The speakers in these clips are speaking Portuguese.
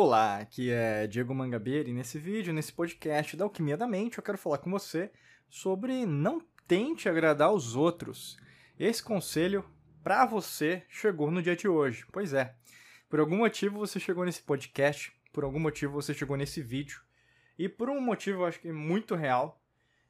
Olá, aqui é Diego Mangabeira e nesse vídeo, nesse podcast da Alquimia da Mente, eu quero falar com você sobre não tente agradar os outros. Esse conselho para você chegou no dia de hoje. Pois é, por algum motivo você chegou nesse podcast, por algum motivo você chegou nesse vídeo e por um motivo acho que muito real,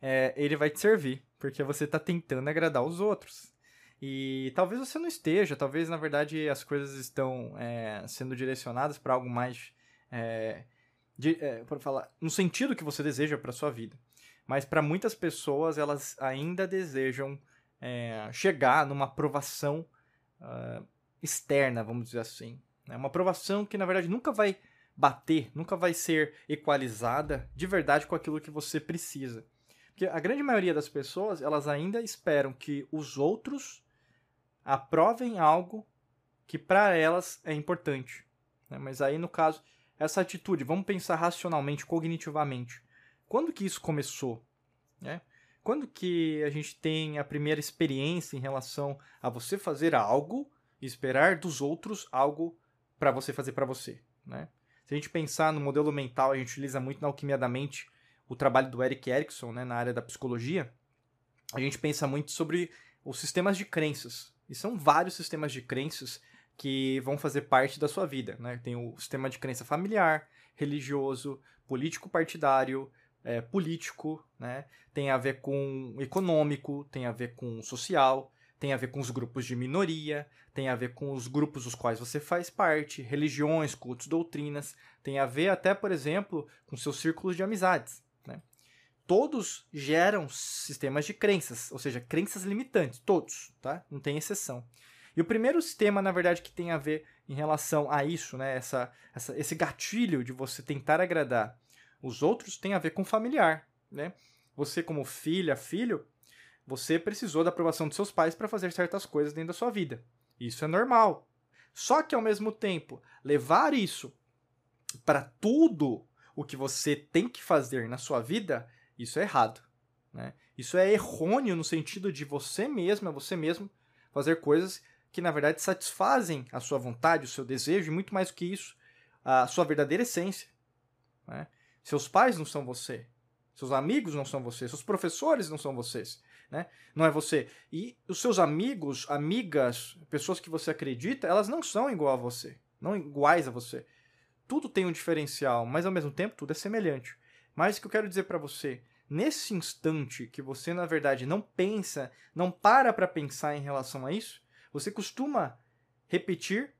é, ele vai te servir, porque você está tentando agradar os outros. E talvez você não esteja, talvez na verdade as coisas estão é, sendo direcionadas para algo mais. É, de, é, falar, no sentido que você deseja para sua vida. Mas para muitas pessoas, elas ainda desejam é, chegar numa aprovação uh, externa, vamos dizer assim. Né? Uma aprovação que na verdade nunca vai bater, nunca vai ser equalizada de verdade com aquilo que você precisa. Porque a grande maioria das pessoas, elas ainda esperam que os outros aprovem algo que para elas é importante. Né? Mas aí, no caso, essa atitude, vamos pensar racionalmente, cognitivamente. Quando que isso começou? Né? Quando que a gente tem a primeira experiência em relação a você fazer algo e esperar dos outros algo para você fazer para você? Né? Se a gente pensar no modelo mental, a gente utiliza muito na alquimia da mente o trabalho do Eric Erickson né, na área da psicologia. A gente pensa muito sobre os sistemas de crenças. E são vários sistemas de crenças que vão fazer parte da sua vida. Né? Tem o sistema de crença familiar, religioso, político partidário, é, político, né? tem a ver com econômico, tem a ver com social, tem a ver com os grupos de minoria, tem a ver com os grupos dos quais você faz parte, religiões, cultos, doutrinas, tem a ver até, por exemplo, com seus círculos de amizades todos geram sistemas de crenças, ou seja, crenças limitantes, todos, tá? Não tem exceção. E o primeiro sistema, na verdade, que tem a ver em relação a isso, né, essa, essa, esse gatilho de você tentar agradar os outros, tem a ver com familiar, né? Você como filha, filho, você precisou da aprovação dos seus pais para fazer certas coisas dentro da sua vida. Isso é normal. Só que ao mesmo tempo, levar isso para tudo o que você tem que fazer na sua vida isso é errado. Né? Isso é errôneo no sentido de você mesmo, é você mesmo, fazer coisas que na verdade satisfazem a sua vontade, o seu desejo, e muito mais do que isso, a sua verdadeira essência. Né? Seus pais não são você. Seus amigos não são você. Seus professores não são vocês. Né? Não é você. E os seus amigos, amigas, pessoas que você acredita, elas não são igual a você. Não iguais a você. Tudo tem um diferencial, mas ao mesmo tempo tudo é semelhante. Mas o que eu quero dizer para você, nesse instante que você na verdade não pensa, não para para pensar em relação a isso, você costuma repetir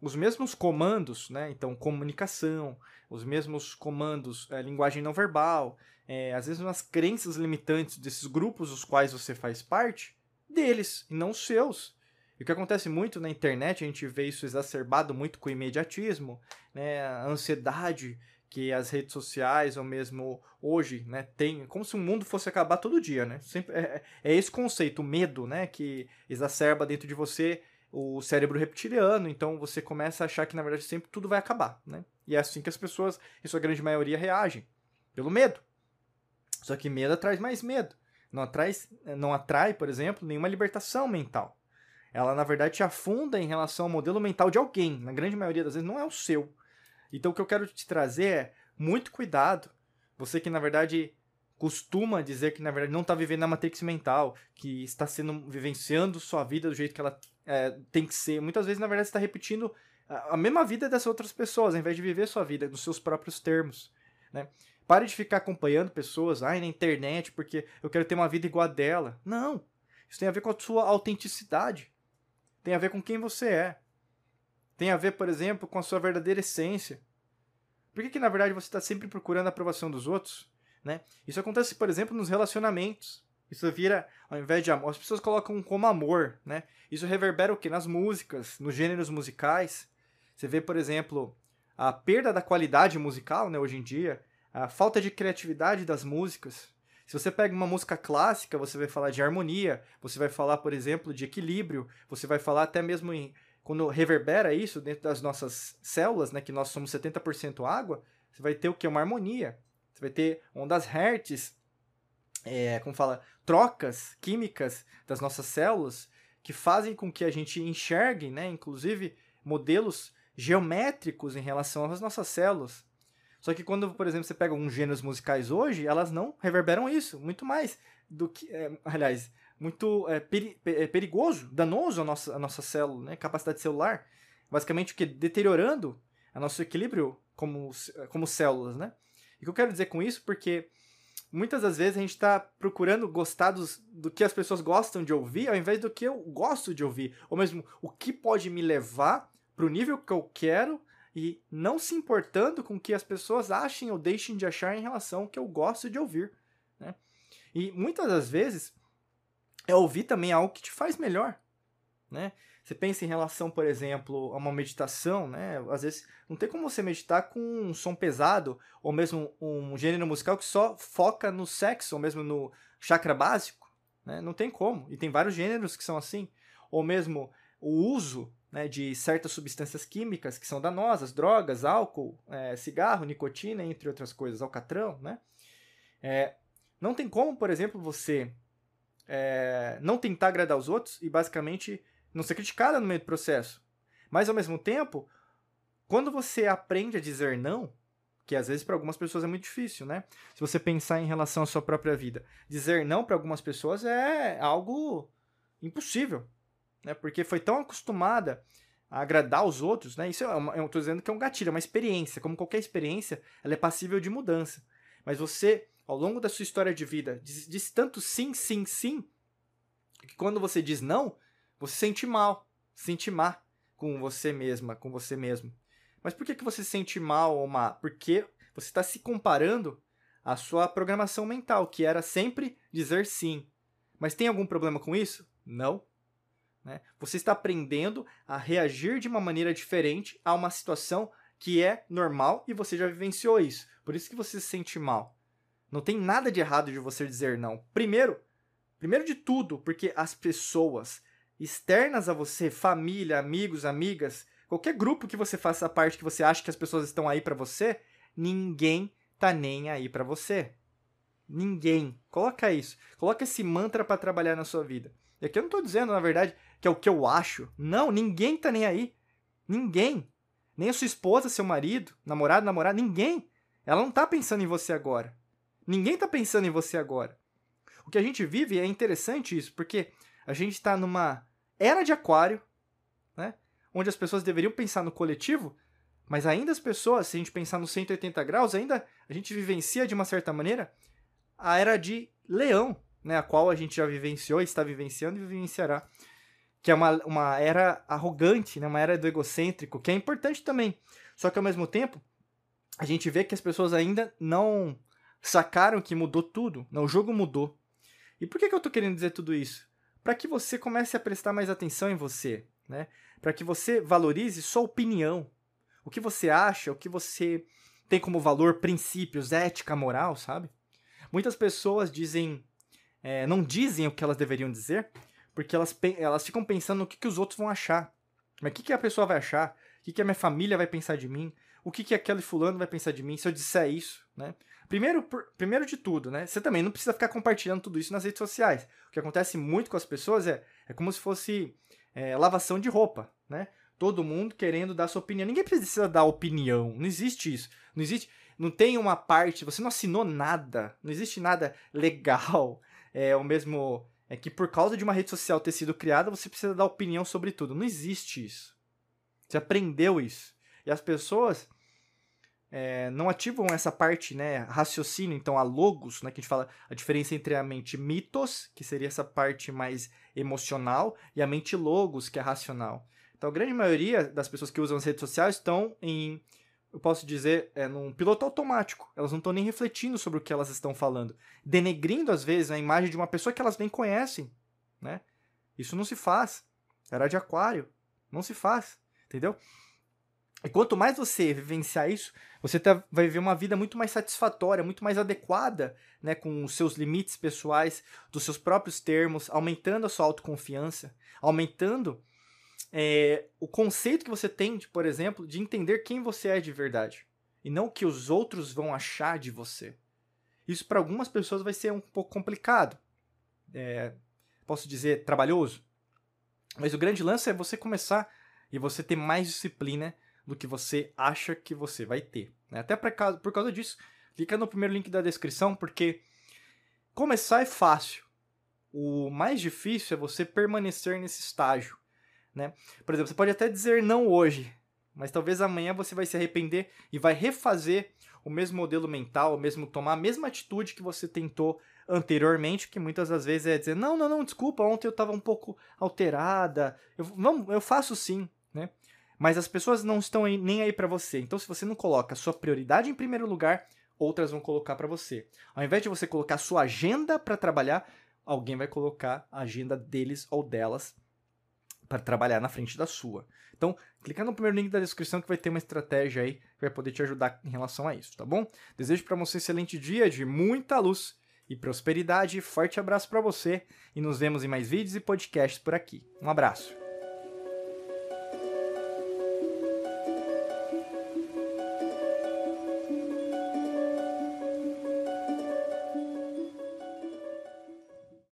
os mesmos comandos, né? Então, comunicação, os mesmos comandos, é, linguagem não verbal, é, às vezes umas crenças limitantes desses grupos dos quais você faz parte, deles, e não os seus. E o que acontece muito na internet, a gente vê isso exacerbado muito com o imediatismo, né? a ansiedade que as redes sociais, ou mesmo hoje, né, tem, como se o mundo fosse acabar todo dia, né? Sempre, é, é esse conceito, o medo, né, que exacerba dentro de você o cérebro reptiliano, então você começa a achar que na verdade sempre tudo vai acabar, né? E é assim que as pessoas, em sua grande maioria, reagem, pelo medo. Só que medo atrai mais medo. Não atrai, não atrai, por exemplo, nenhuma libertação mental. Ela, na verdade, te afunda em relação ao modelo mental de alguém. Na grande maioria das vezes, não é o seu. Então o que eu quero te trazer é muito cuidado. Você que na verdade costuma dizer que na verdade não está vivendo na matrix mental, que está sendo vivenciando sua vida do jeito que ela é, tem que ser. Muitas vezes na verdade está repetindo a, a mesma vida dessas outras pessoas, ao invés de viver sua vida nos seus próprios termos, né? Pare de ficar acompanhando pessoas ai, na internet porque eu quero ter uma vida igual a dela. Não. Isso tem a ver com a sua autenticidade. Tem a ver com quem você é. Tem a ver, por exemplo, com a sua verdadeira essência. Por que, que na verdade você está sempre procurando a aprovação dos outros? Né? Isso acontece, por exemplo, nos relacionamentos. Isso vira, ao invés de amor, as pessoas colocam como amor, né? Isso reverbera o que? Nas músicas, nos gêneros musicais. Você vê, por exemplo, a perda da qualidade musical, né, hoje em dia, a falta de criatividade das músicas. Se você pega uma música clássica, você vai falar de harmonia, você vai falar, por exemplo, de equilíbrio, você vai falar até mesmo em quando reverbera isso dentro das nossas células, né, que nós somos 70% água, você vai ter o que? Uma harmonia. Você vai ter ondas hertz, é, como fala, trocas químicas das nossas células que fazem com que a gente enxergue, né, inclusive, modelos geométricos em relação às nossas células. Só que quando, por exemplo, você pega alguns gêneros musicais hoje, elas não reverberam isso, muito mais do que, é, aliás, muito é, peri é, perigoso, danoso a nossa, nossa célula, né? capacidade celular. Basicamente, o que? Deteriorando o nosso equilíbrio como, como células, né? E o que eu quero dizer com isso? Porque muitas das vezes a gente está procurando gostar dos, do que as pessoas gostam de ouvir, ao invés do que eu gosto de ouvir. Ou mesmo, o que pode me levar para o nível que eu quero e não se importando com o que as pessoas achem ou deixem de achar em relação ao que eu gosto de ouvir. Né? E muitas das vezes é ouvir também algo que te faz melhor. Né? Você pensa em relação, por exemplo, a uma meditação, né? Às vezes não tem como você meditar com um som pesado, ou mesmo um gênero musical que só foca no sexo, ou mesmo no chakra básico. Né? Não tem como. E tem vários gêneros que são assim. Ou mesmo o uso né, de certas substâncias químicas que são danosas, drogas, álcool, é, cigarro, nicotina, entre outras coisas, alcatrão, né? É, não tem como, por exemplo, você é, não tentar agradar os outros e basicamente não ser criticada no meio do processo. Mas ao mesmo tempo, quando você aprende a dizer não, que às vezes para algumas pessoas é muito difícil, né? Se você pensar em relação à sua própria vida, dizer não para algumas pessoas é algo impossível, né? Porque foi tão acostumada a agradar os outros, né? Isso é uma, eu estou dizendo que é um gatilho, é uma experiência. Como qualquer experiência, ela é passível de mudança. Mas você ao longo da sua história de vida, diz, diz tanto sim, sim, sim, que quando você diz não, você sente mal, sente má com você mesma, com você mesmo. Mas por que, que você sente mal ou má? Porque você está se comparando à sua programação mental, que era sempre dizer sim. Mas tem algum problema com isso? Não. Né? Você está aprendendo a reagir de uma maneira diferente a uma situação que é normal e você já vivenciou isso. Por isso que você se sente mal. Não tem nada de errado de você dizer não. Primeiro, primeiro de tudo, porque as pessoas externas a você, família, amigos, amigas, qualquer grupo que você faça parte que você acha que as pessoas estão aí para você, ninguém tá nem aí para você. Ninguém. Coloca isso. Coloca esse mantra para trabalhar na sua vida. E aqui eu não tô dizendo, na verdade, que é o que eu acho. Não, ninguém tá nem aí. Ninguém. Nem a sua esposa, seu marido, namorado, namorada, ninguém. Ela não tá pensando em você agora. Ninguém está pensando em você agora. O que a gente vive é interessante isso, porque a gente está numa era de aquário, né? Onde as pessoas deveriam pensar no coletivo, mas ainda as pessoas, se a gente pensar no 180 graus, ainda a gente vivencia de uma certa maneira a era de leão, né? A qual a gente já vivenciou, está vivenciando e vivenciará. Que é uma, uma era arrogante, né? Uma era do egocêntrico, que é importante também. Só que ao mesmo tempo, a gente vê que as pessoas ainda não sacaram que mudou tudo. Não, o jogo mudou. E por que, que eu estou querendo dizer tudo isso? Para que você comece a prestar mais atenção em você, né? Para que você valorize sua opinião, o que você acha, o que você tem como valor, princípios, ética, moral, sabe? Muitas pessoas dizem, é, não dizem o que elas deveriam dizer, porque elas, elas ficam pensando no que, que os outros vão achar. Mas o que, que a pessoa vai achar? O que, que a minha família vai pensar de mim? O que, que aquele fulano vai pensar de mim se eu disser isso, né? Primeiro, primeiro de tudo, né? Você também não precisa ficar compartilhando tudo isso nas redes sociais. O que acontece muito com as pessoas é, é como se fosse é, lavação de roupa, né? Todo mundo querendo dar sua opinião. Ninguém precisa dar opinião. Não existe isso. Não existe. Não tem uma parte. Você não assinou nada. Não existe nada legal. É o mesmo. É que por causa de uma rede social ter sido criada, você precisa dar opinião sobre tudo. Não existe isso. Você aprendeu isso. E as pessoas é, não ativam essa parte, né, raciocínio, então a logos, né, que a gente fala a diferença entre a mente mitos, que seria essa parte mais emocional, e a mente logos, que é racional. Então a grande maioria das pessoas que usam as redes sociais estão em, eu posso dizer, é, num piloto automático. Elas não estão nem refletindo sobre o que elas estão falando, denegrindo às vezes a imagem de uma pessoa que elas nem conhecem, né? Isso não se faz. Era de aquário, não se faz, entendeu? E quanto mais você vivenciar isso, você tá, vai viver uma vida muito mais satisfatória, muito mais adequada, né, com os seus limites pessoais, dos seus próprios termos, aumentando a sua autoconfiança, aumentando é, o conceito que você tem, de, por exemplo, de entender quem você é de verdade e não o que os outros vão achar de você. Isso para algumas pessoas vai ser um pouco complicado, é, posso dizer trabalhoso, mas o grande lance é você começar e você ter mais disciplina do que você acha que você vai ter. Né? Até por causa, por causa disso, clica no primeiro link da descrição, porque começar é fácil. O mais difícil é você permanecer nesse estágio. Né? Por exemplo, você pode até dizer não hoje, mas talvez amanhã você vai se arrepender e vai refazer o mesmo modelo mental, o mesmo tomar a mesma atitude que você tentou anteriormente, que muitas das vezes é dizer, não, não, não, desculpa, ontem eu estava um pouco alterada, eu, vamos, eu faço sim, né? Mas as pessoas não estão nem aí para você. Então, se você não coloca sua prioridade em primeiro lugar, outras vão colocar para você. Ao invés de você colocar sua agenda para trabalhar, alguém vai colocar a agenda deles ou delas para trabalhar na frente da sua. Então, clica no primeiro link da descrição que vai ter uma estratégia aí que vai poder te ajudar em relação a isso, tá bom? Desejo para você um excelente dia de muita luz e prosperidade. Forte abraço para você e nos vemos em mais vídeos e podcasts por aqui. Um abraço.